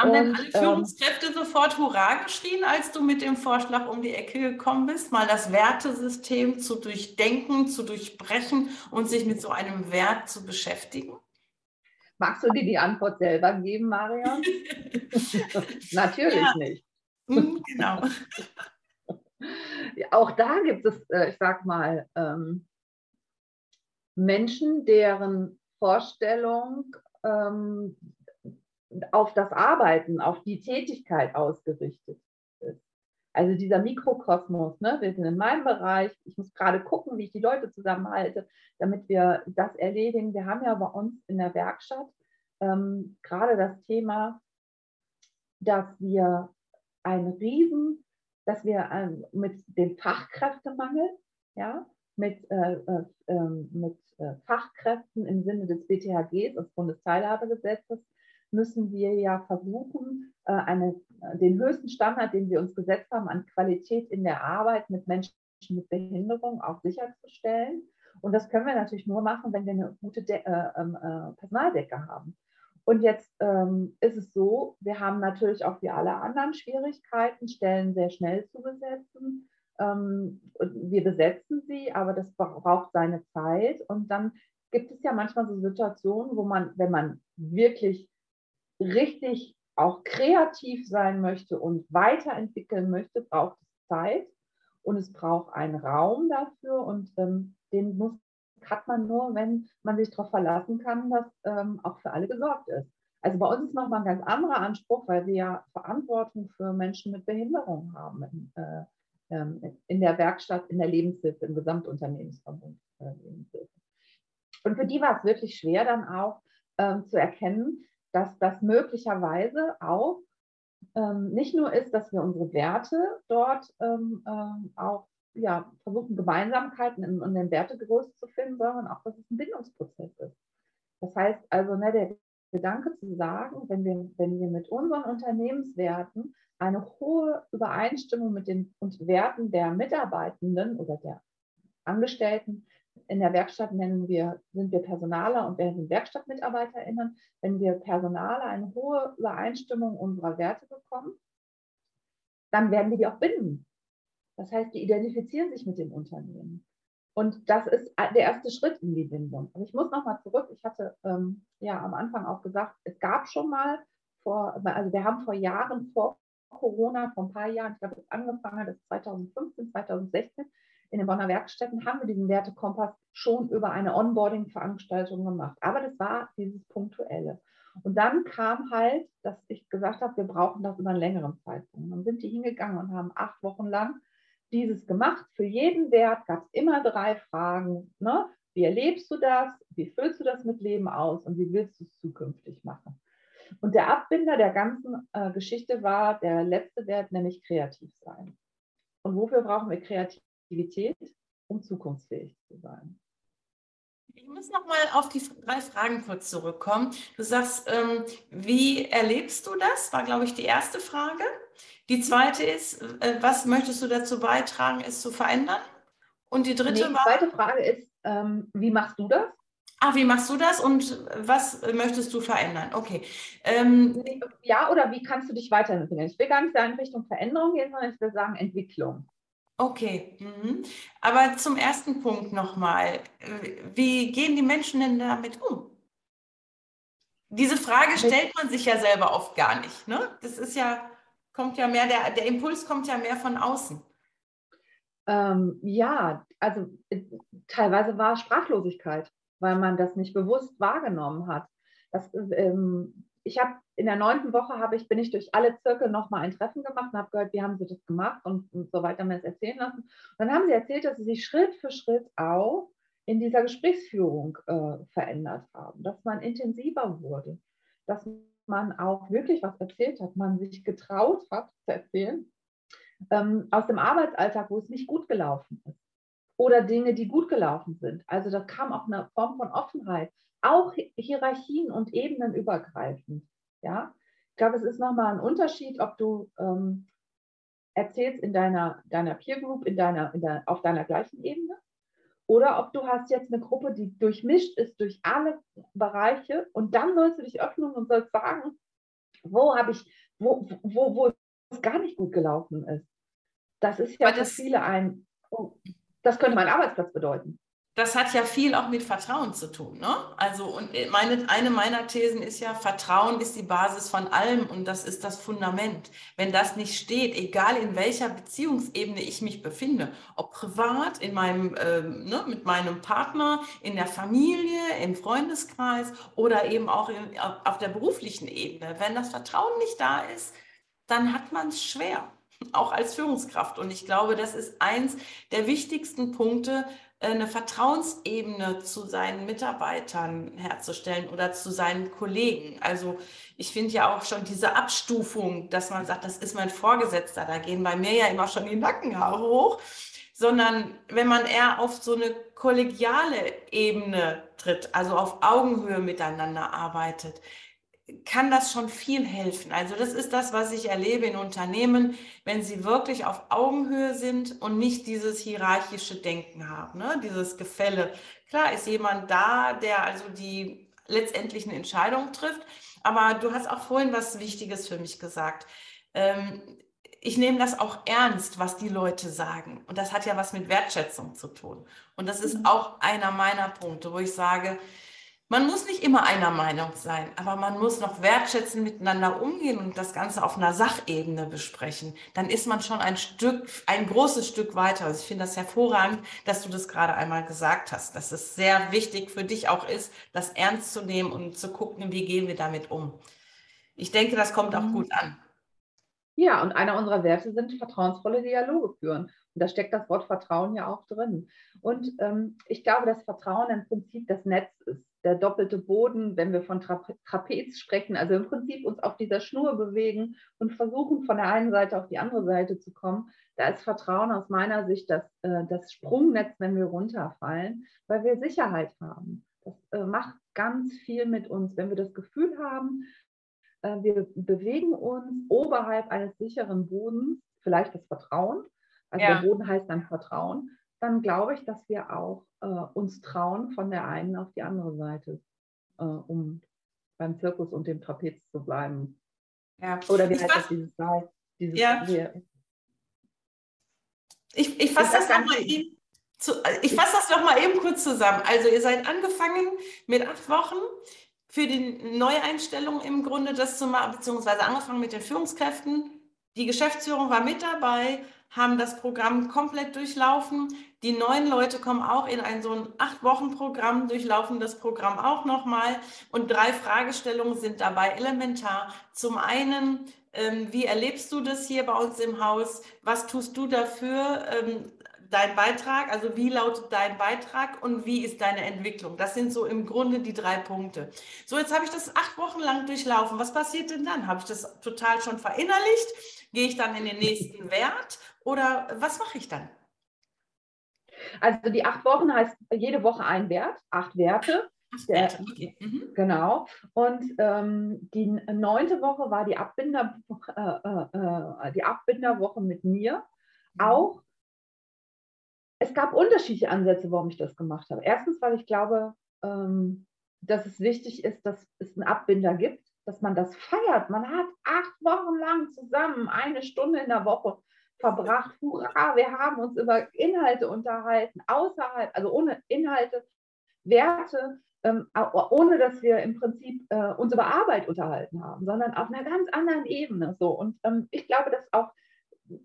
Haben denn alle ähm, Führungskräfte ähm, sofort Hurra geschrien, als du mit dem Vorschlag um die Ecke gekommen bist, mal das Wertesystem zu durchdenken, zu durchbrechen und sich mit so einem Wert zu beschäftigen? Magst du dir die Antwort selber geben, Marion? Natürlich ja. nicht. Hm, genau. Auch da gibt es, äh, ich sag mal, ähm, Menschen, deren Vorstellung ähm, auf das Arbeiten, auf die Tätigkeit ausgerichtet ist. Also dieser Mikrokosmos, ne? wir sind in meinem Bereich, ich muss gerade gucken, wie ich die Leute zusammenhalte, damit wir das erledigen. Wir haben ja bei uns in der Werkstatt ähm, gerade das Thema, dass wir ein Riesen, dass wir ähm, mit dem Fachkräftemangel, ja, mit, äh, äh, ähm, mit äh, Fachkräften im Sinne des BTHGs, des Bundesteilhabegesetzes, müssen wir ja versuchen, äh, eine, den höchsten Standard, den wir uns gesetzt haben, an Qualität in der Arbeit mit Menschen mit Behinderung auch sicherzustellen. Und das können wir natürlich nur machen, wenn wir eine gute De äh, ähm, äh, Personaldecke haben. Und jetzt ähm, ist es so, wir haben natürlich auch wie alle anderen Schwierigkeiten, Stellen sehr schnell zu besetzen. Ähm, wir besetzen sie, aber das braucht seine Zeit. Und dann gibt es ja manchmal so Situationen, wo man, wenn man wirklich richtig auch kreativ sein möchte und weiterentwickeln möchte, braucht es Zeit und es braucht einen Raum dafür und ähm, den muss, hat man nur, wenn man sich darauf verlassen kann, dass ähm, auch für alle gesorgt ist. Also bei uns ist nochmal ein ganz anderer Anspruch, weil wir ja Verantwortung für Menschen mit Behinderung haben in, äh, ähm, in der Werkstatt, in der Lebenshilfe, im Gesamtunternehmensverbund äh, Lebenshilfe. Und für die war es wirklich schwer dann auch ähm, zu erkennen, dass das möglicherweise auch ähm, nicht nur ist, dass wir unsere Werte dort ähm, ähm, auch ja, versuchen, Gemeinsamkeiten in, in den Wertegerüst zu finden, sondern auch, dass es ein Bindungsprozess ist. Das heißt also, ne, der Gedanke zu sagen, wenn wir, wenn wir mit unseren Unternehmenswerten eine hohe Übereinstimmung mit den Werten der Mitarbeitenden oder der Angestellten in der Werkstatt nennen wir, sind wir Personaler und wir sind WerkstattmitarbeiterInnen. Wenn wir Personaler eine hohe Übereinstimmung unserer Werte bekommen, dann werden wir die auch binden. Das heißt, die identifizieren sich mit dem Unternehmen. Und das ist der erste Schritt in die Bindung. Und ich muss nochmal zurück. Ich hatte ähm, ja am Anfang auch gesagt, es gab schon mal vor, also wir haben vor Jahren, vor Corona, vor ein paar Jahren, ich glaube, es angefangen, das 2015, 2016, in den Bonner Werkstätten haben wir diesen Wertekompass schon über eine Onboarding-Veranstaltung gemacht. Aber das war dieses Punktuelle. Und dann kam halt, dass ich gesagt habe, wir brauchen das über einen längeren Zeitpunkt. Dann sind die hingegangen und haben acht Wochen lang dieses gemacht. Für jeden Wert gab es immer drei Fragen. Ne? Wie erlebst du das? Wie füllst du das mit Leben aus? Und wie willst du es zukünftig machen? Und der Abbinder der ganzen äh, Geschichte war der letzte Wert, nämlich kreativ sein. Und wofür brauchen wir kreativ Aktivität, um zukunftsfähig zu sein. Ich muss noch mal auf die drei Fragen kurz zurückkommen. Du sagst, ähm, wie erlebst du das? War, glaube ich, die erste Frage. Die zweite ist, äh, was möchtest du dazu beitragen, es zu verändern? Und die dritte nee, die zweite Frage ist, ähm, wie machst du das? Ah, wie machst du das und was möchtest du verändern? Okay. Ähm, ja, oder wie kannst du dich weiterentwickeln? Ich will gar nicht sagen Richtung Veränderung gehen, sondern ich will sagen Entwicklung. Okay, mhm. aber zum ersten Punkt nochmal. Wie gehen die Menschen denn damit um? Diese Frage stellt man sich ja selber oft gar nicht. Ne? Das ist ja, kommt ja mehr, der, der Impuls kommt ja mehr von außen. Ähm, ja, also äh, teilweise war Sprachlosigkeit, weil man das nicht bewusst wahrgenommen hat. Das, ähm, ich habe in der neunten Woche habe ich, bin ich durch alle Zirkel nochmal ein Treffen gemacht und habe gehört, wie haben sie das gemacht und, und so weiter mir das erzählen lassen. Und dann haben sie erzählt, dass sie sich Schritt für Schritt auch in dieser Gesprächsführung äh, verändert haben, dass man intensiver wurde, dass man auch wirklich was erzählt hat, man sich getraut hat zu erzählen, ähm, aus dem Arbeitsalltag, wo es nicht gut gelaufen ist. Oder Dinge, die gut gelaufen sind. Also da kam auch eine Form von Offenheit, auch Hierarchien und Ebenen übergreifend. Ja? Ich glaube, es ist nochmal ein Unterschied, ob du ähm, erzählst in deiner, deiner Peer Group, in deiner, in der, auf deiner gleichen Ebene. Oder ob du hast jetzt eine Gruppe, die durchmischt ist durch alle Bereiche und dann sollst du dich öffnen und sollst sagen, wo habe ich, wo, wo, wo es gar nicht gut gelaufen ist. Das ist ja für viele ein, oh, das könnte mein Arbeitsplatz bedeuten das hat ja viel auch mit Vertrauen zu tun. Ne? Also, und meine, eine meiner Thesen ist ja, Vertrauen ist die Basis von allem und das ist das Fundament. Wenn das nicht steht, egal in welcher Beziehungsebene ich mich befinde, ob privat, in meinem, äh, ne, mit meinem Partner, in der Familie, im Freundeskreis oder eben auch in, auf der beruflichen Ebene, wenn das Vertrauen nicht da ist, dann hat man es schwer, auch als Führungskraft. Und ich glaube, das ist eins der wichtigsten Punkte, eine Vertrauensebene zu seinen Mitarbeitern herzustellen oder zu seinen Kollegen. Also ich finde ja auch schon diese Abstufung, dass man sagt, das ist mein Vorgesetzter, da gehen bei mir ja immer schon die Nackenhaare hoch, sondern wenn man eher auf so eine kollegiale Ebene tritt, also auf Augenhöhe miteinander arbeitet, kann das schon viel helfen. Also das ist das, was ich erlebe in Unternehmen, wenn sie wirklich auf Augenhöhe sind und nicht dieses hierarchische Denken haben, ne? dieses Gefälle. Klar ist jemand da, der also die letztendlichen Entscheidungen trifft, aber du hast auch vorhin was Wichtiges für mich gesagt. Ähm, ich nehme das auch ernst, was die Leute sagen. Und das hat ja was mit Wertschätzung zu tun. Und das ist mhm. auch einer meiner Punkte, wo ich sage, man muss nicht immer einer Meinung sein, aber man muss noch wertschätzen miteinander umgehen und das Ganze auf einer Sachebene besprechen. Dann ist man schon ein Stück, ein großes Stück weiter. Also ich finde das hervorragend, dass du das gerade einmal gesagt hast, dass es sehr wichtig für dich auch ist, das ernst zu nehmen und zu gucken, wie gehen wir damit um. Ich denke, das kommt auch mhm. gut an. Ja, und einer unserer Werte sind vertrauensvolle Dialoge führen. Und da steckt das Wort Vertrauen ja auch drin. Und ähm, ich glaube, dass Vertrauen im Prinzip das Netz ist der doppelte Boden, wenn wir von Tra Trapez sprechen, also im Prinzip uns auf dieser Schnur bewegen und versuchen, von der einen Seite auf die andere Seite zu kommen, da ist Vertrauen aus meiner Sicht das, äh, das Sprungnetz, wenn wir runterfallen, weil wir Sicherheit haben. Das äh, macht ganz viel mit uns, wenn wir das Gefühl haben, äh, wir bewegen uns oberhalb eines sicheren Bodens, vielleicht das Vertrauen, also ja. der Boden heißt dann Vertrauen, dann glaube ich, dass wir auch äh, uns trauen, von der einen auf die andere Seite, äh, um beim Zirkus und dem Trapez zu bleiben. Ja. Oder wie ich heißt das, dieses? Dieses ja. Ich, ich fasse das, das nochmal eben. ich fasse das noch mal eben kurz zusammen. Also ihr seid angefangen mit acht Wochen für die Neueinstellung im Grunde das zu machen, beziehungsweise angefangen mit den Führungskräften. Die Geschäftsführung war mit dabei, haben das Programm komplett durchlaufen. Die neuen Leute kommen auch in ein so ein Acht-Wochen-Programm, durchlaufen das Programm auch nochmal. Und drei Fragestellungen sind dabei elementar. Zum einen, ähm, wie erlebst du das hier bei uns im Haus? Was tust du dafür? Ähm, dein Beitrag, also wie lautet dein Beitrag und wie ist deine Entwicklung? Das sind so im Grunde die drei Punkte. So, jetzt habe ich das acht Wochen lang durchlaufen. Was passiert denn dann? Habe ich das total schon verinnerlicht? Gehe ich dann in den nächsten Wert oder was mache ich dann? Also die acht Wochen heißt jede Woche ein Wert, acht Werte. Der, okay. mhm. Genau. Und ähm, die neunte Woche war die, Abbinder, äh, äh, äh, die Abbinderwoche mit mir. Mhm. Auch es gab unterschiedliche Ansätze, warum ich das gemacht habe. Erstens, weil ich glaube, ähm, dass es wichtig ist, dass es einen Abbinder gibt, dass man das feiert. Man hat acht Wochen lang zusammen eine Stunde in der Woche verbracht. Hurra, wir haben uns über Inhalte unterhalten, außerhalb, also ohne Inhalte, Werte, ähm, ohne dass wir im Prinzip äh, uns über Arbeit unterhalten haben, sondern auf einer ganz anderen Ebene. So. Und ähm, ich glaube, dass auch,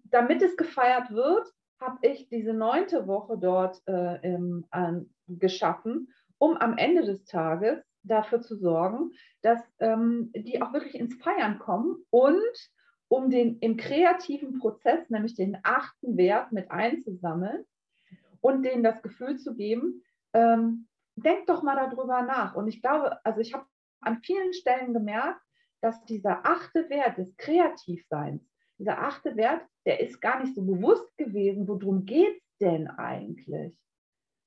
damit es gefeiert wird, habe ich diese neunte Woche dort äh, im, an, geschaffen, um am Ende des Tages dafür zu sorgen, dass ähm, die auch wirklich ins Feiern kommen und um den im kreativen Prozess, nämlich den achten Wert mit einzusammeln und denen das Gefühl zu geben, ähm, denk doch mal darüber nach. Und ich glaube, also ich habe an vielen Stellen gemerkt, dass dieser achte Wert des Kreativseins, dieser achte Wert, der ist gar nicht so bewusst gewesen, worum geht es denn eigentlich?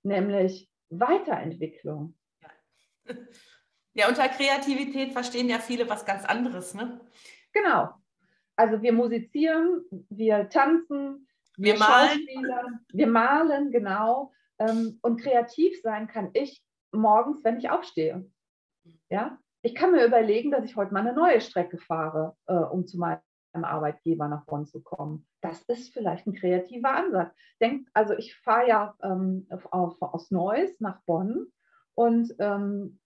Nämlich Weiterentwicklung. Ja. ja, unter Kreativität verstehen ja viele was ganz anderes, ne? Genau. Also wir musizieren, wir tanzen, wir, wir malen. wir malen, genau. Ähm, und kreativ sein kann ich morgens, wenn ich aufstehe. Ja, ich kann mir überlegen, dass ich heute mal eine neue Strecke fahre, äh, um zu meinem Arbeitgeber nach Bonn zu kommen. Das ist vielleicht ein kreativer Ansatz. Denkt, also ich fahre ja ähm, auf, aus Neuss nach Bonn und ähm,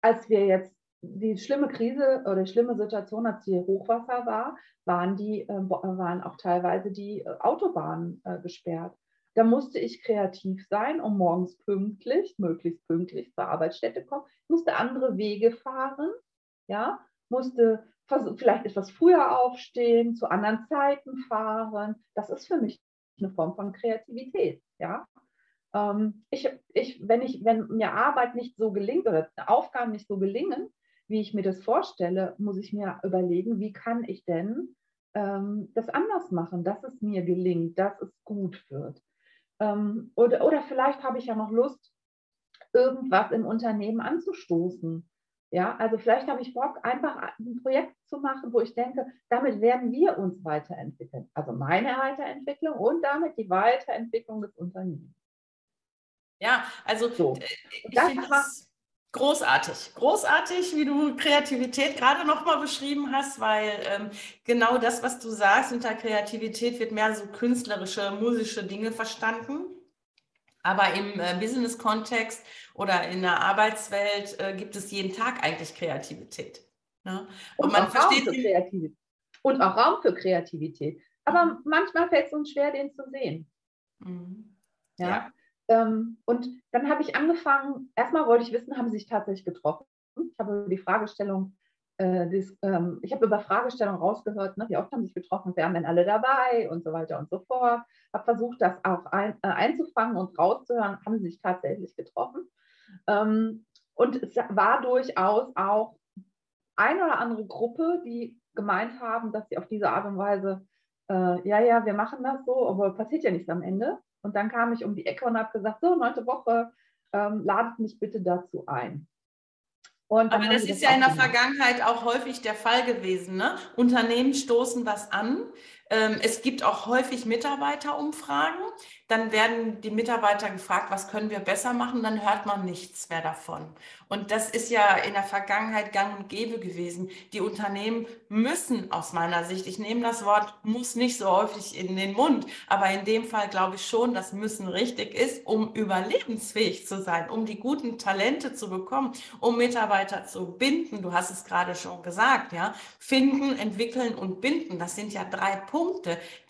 als wir jetzt die schlimme Krise oder die schlimme Situation, als die Hochwasser war, waren, die, äh, waren auch teilweise die äh, Autobahnen äh, gesperrt. Da musste ich kreativ sein, um morgens pünktlich, möglichst pünktlich zur Arbeitsstätte kommen. Ich musste andere Wege fahren, ja, musste vielleicht etwas früher aufstehen, zu anderen Zeiten fahren. Das ist für mich eine Form von Kreativität, ja. Ähm, ich, ich, wenn, ich, wenn mir Arbeit nicht so gelingt oder Aufgaben nicht so gelingen, wie ich mir das vorstelle, muss ich mir überlegen, wie kann ich denn ähm, das anders machen, dass es mir gelingt, dass es gut wird. Ähm, oder, oder vielleicht habe ich ja noch Lust, irgendwas im Unternehmen anzustoßen. Ja, also vielleicht habe ich Bock, einfach ein Projekt zu machen, wo ich denke, damit werden wir uns weiterentwickeln. Also meine Weiterentwicklung und damit die Weiterentwicklung des Unternehmens. Ja, also so. Äh, das großartig. Großartig, wie du Kreativität gerade nochmal beschrieben hast, weil ähm, genau das, was du sagst, unter Kreativität wird mehr so künstlerische, musische Dinge verstanden. Aber im äh, Business-Kontext oder in der Arbeitswelt äh, gibt es jeden Tag eigentlich Kreativität. Ne? Und, Und, man versteht Raum für Kreativität. Und auch Raum für Kreativität. Aber mhm. manchmal fällt es uns schwer, den zu sehen. Mhm. Ja. ja. Ähm, und dann habe ich angefangen, erstmal wollte ich wissen, haben sie sich tatsächlich getroffen? Ich habe die Fragestellung äh, das, ähm, ich habe über Fragestellungen rausgehört, ne, wie oft haben sie sich getroffen, wer haben denn alle dabei und so weiter und so fort. Habe versucht, das auch ein, äh, einzufangen und rauszuhören, haben sie sich tatsächlich getroffen. Ähm, und es war durchaus auch eine oder andere Gruppe, die gemeint haben, dass sie auf diese Art und Weise, äh, ja, ja, wir machen das so, aber passiert ja nichts am Ende. Und dann kam ich um die Ecke und habe gesagt, so, neunte Woche, ähm, ladet mich bitte dazu ein. Aber das ist das ja in der Vergangenheit auch häufig der Fall gewesen. Ne? Unternehmen stoßen was an. Ähm, es gibt auch häufig Mitarbeiterumfragen. Dann werden die Mitarbeiter gefragt, was können wir besser machen? Dann hört man nichts mehr davon. Und das ist ja in der Vergangenheit gang und gäbe gewesen. Die Unternehmen müssen aus meiner Sicht, ich nehme das Wort muss nicht so häufig in den Mund, aber in dem Fall glaube ich schon, dass müssen richtig ist, um überlebensfähig zu sein, um die guten Talente zu bekommen, um Mitarbeiter zu binden. Du hast es gerade schon gesagt, ja. Finden, entwickeln und binden. Das sind ja drei Punkte,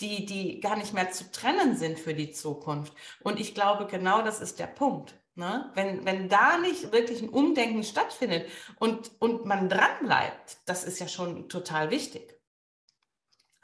die, die gar nicht mehr zu trennen sind für die Zukunft. Und ich glaube, genau das ist der Punkt. Ne? Wenn, wenn da nicht wirklich ein Umdenken stattfindet und, und man dranbleibt, das ist ja schon total wichtig.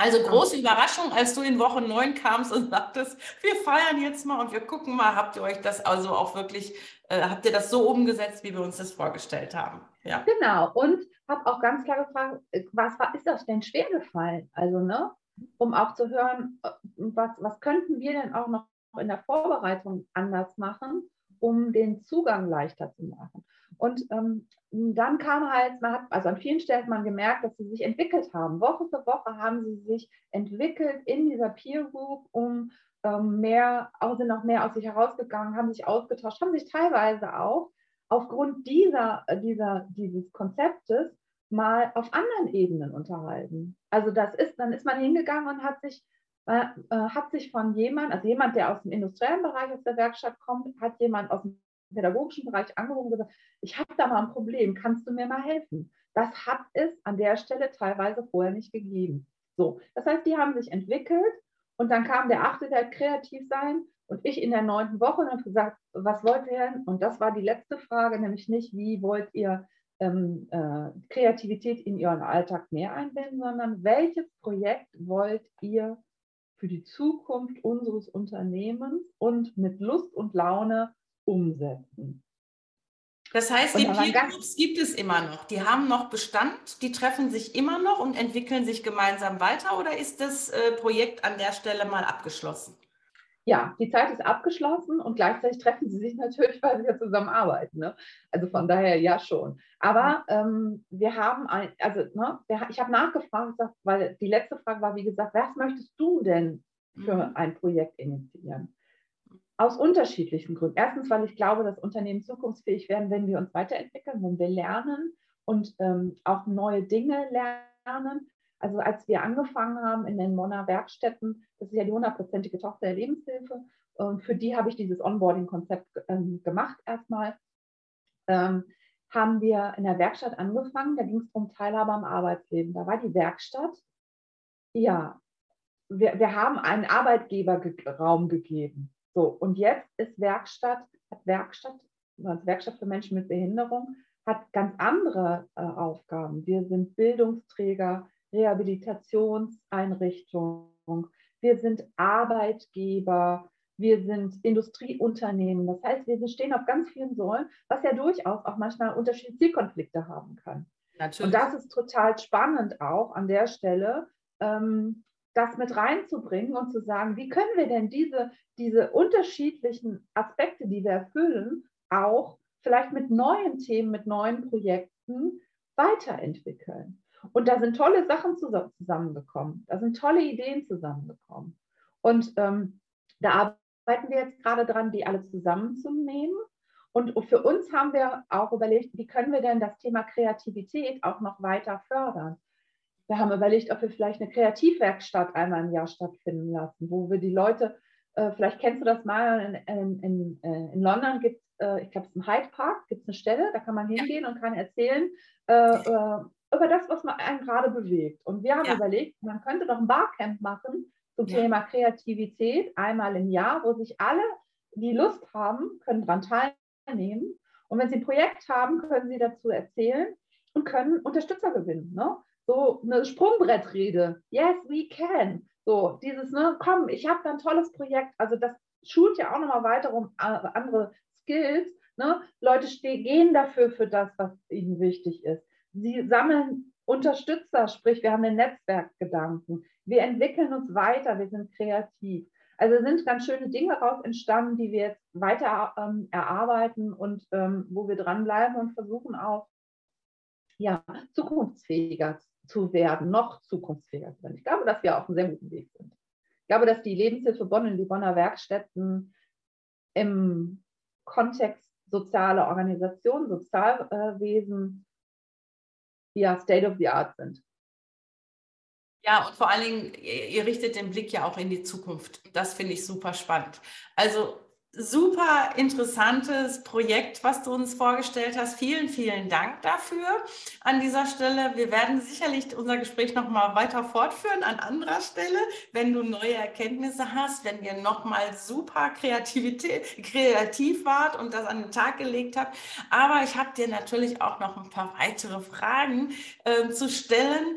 Also große Überraschung, als du in Woche 9 kamst und sagtest, wir feiern jetzt mal und wir gucken mal, habt ihr euch das also auch wirklich, äh, habt ihr das so umgesetzt, wie wir uns das vorgestellt haben? Ja. Genau, und habe auch ganz klar gefragt, äh, was war, ist das denn schwer gefallen? Also, ne, um auch zu hören, äh, was, was könnten wir denn auch noch in der Vorbereitung anders machen, um den Zugang leichter zu machen. Und ähm, dann kam halt, man hat, also an vielen Stellen hat man gemerkt, dass sie sich entwickelt haben. Woche für Woche haben sie sich entwickelt in dieser Peer Group, um ähm, mehr, auch sind noch mehr aus sich herausgegangen, haben sich ausgetauscht, haben sich teilweise auch aufgrund dieser, dieser, dieses Konzeptes mal auf anderen Ebenen unterhalten. Also das ist, dann ist man hingegangen und hat sich äh, hat sich von jemand, also jemand, der aus dem industriellen Bereich aus der Werkstatt kommt, hat jemand aus dem pädagogischen Bereich angerufen und gesagt, ich habe da mal ein Problem, kannst du mir mal helfen? Das hat es an der Stelle teilweise vorher nicht gegeben. So, das heißt, die haben sich entwickelt und dann kam der achte, der kreativ sein und ich in der neunten Woche und habe gesagt, was wollt ihr denn? Und das war die letzte Frage, nämlich nicht, wie wollt ihr ähm, äh, Kreativität in euren Alltag mehr einbinden, sondern welches Projekt wollt ihr für die Zukunft unseres Unternehmens und mit Lust und Laune umsetzen. Das heißt, die Peer-Groups gibt es immer noch. Die haben noch Bestand, die treffen sich immer noch und entwickeln sich gemeinsam weiter oder ist das äh, Projekt an der Stelle mal abgeschlossen? Ja, die Zeit ist abgeschlossen und gleichzeitig treffen sie sich natürlich, weil sie ja zusammenarbeiten. Ne? Also von daher ja schon. Aber ähm, wir haben, ein, also ne, ich habe nachgefragt, weil die letzte Frage war, wie gesagt, was möchtest du denn für mhm. ein Projekt initiieren? Aus unterschiedlichen Gründen. Erstens, weil ich glaube, dass Unternehmen zukunftsfähig werden, wenn wir uns weiterentwickeln, wenn wir lernen und ähm, auch neue Dinge lernen. Also als wir angefangen haben in den Monner Werkstätten, das ist ja die hundertprozentige Tochter der Lebenshilfe, und für die habe ich dieses Onboarding-Konzept ähm, gemacht erstmal, ähm, haben wir in der Werkstatt angefangen. Da ging es um Teilhabe am Arbeitsleben. Da war die Werkstatt, ja, wir, wir haben einen Arbeitgeberraum gegeben. So, und jetzt ist Werkstatt, hat Werkstatt, also Werkstatt für Menschen mit Behinderung, hat ganz andere äh, Aufgaben. Wir sind Bildungsträger, Rehabilitationseinrichtung, wir sind Arbeitgeber, wir sind Industrieunternehmen. Das heißt, wir stehen auf ganz vielen Säulen, was ja durchaus auch manchmal unterschiedliche Zielkonflikte haben kann. Natürlich. Und das ist total spannend auch an der Stelle, ähm, das mit reinzubringen und zu sagen, wie können wir denn diese, diese unterschiedlichen Aspekte, die wir erfüllen, auch vielleicht mit neuen Themen, mit neuen Projekten weiterentwickeln. Und da sind tolle Sachen zusammengekommen, da sind tolle Ideen zusammengekommen. Und ähm, da arbeiten wir jetzt gerade dran, die alle zusammenzunehmen. Und für uns haben wir auch überlegt, wie können wir denn das Thema Kreativität auch noch weiter fördern. Wir haben überlegt, ob wir vielleicht eine Kreativwerkstatt einmal im Jahr stattfinden lassen, wo wir die Leute, äh, vielleicht kennst du das mal, in, in, in, äh, London gibt es, äh, ich glaube, es ist im Hyde Park, gibt es eine Stelle, da kann man hingehen und kann erzählen äh, äh, über das, was man einen gerade bewegt. Und wir haben ja. überlegt, man könnte doch ein Barcamp machen zum ja. Thema Kreativität einmal im Jahr, wo sich alle, die Lust haben, können daran teilnehmen. Und wenn sie ein Projekt haben, können sie dazu erzählen und können Unterstützer gewinnen. Ne? so eine Sprungbrettrede. Yes, we can. So, dieses, ne, komm, ich habe da ein tolles Projekt. Also das schult ja auch nochmal weiter um äh, andere Skills. Ne? Leute gehen dafür für das, was ihnen wichtig ist. Sie sammeln Unterstützer, sprich, wir haben den Netzwerkgedanken. Wir entwickeln uns weiter, wir sind kreativ. Also sind ganz schöne Dinge daraus entstanden, die wir jetzt weiter ähm, erarbeiten und ähm, wo wir dranbleiben und versuchen auch, ja, zukunftsfähiger zu werden, noch zukunftsfähiger zu werden. Ich glaube, dass wir auf einem sehr guten Weg sind. Ich glaube, dass die Lebenshilfe Bonn und die Bonner Werkstätten im Kontext soziale Organisation, Sozialwesen, ja, State of the Art sind. Ja, und vor allen Dingen, ihr richtet den Blick ja auch in die Zukunft. Das finde ich super spannend. Also super interessantes Projekt, was du uns vorgestellt hast. Vielen, vielen Dank dafür an dieser Stelle. Wir werden sicherlich unser Gespräch noch mal weiter fortführen an anderer Stelle, wenn du neue Erkenntnisse hast, wenn ihr noch mal super kreativ wart und das an den Tag gelegt habt. Aber ich habe dir natürlich auch noch ein paar weitere Fragen äh, zu stellen.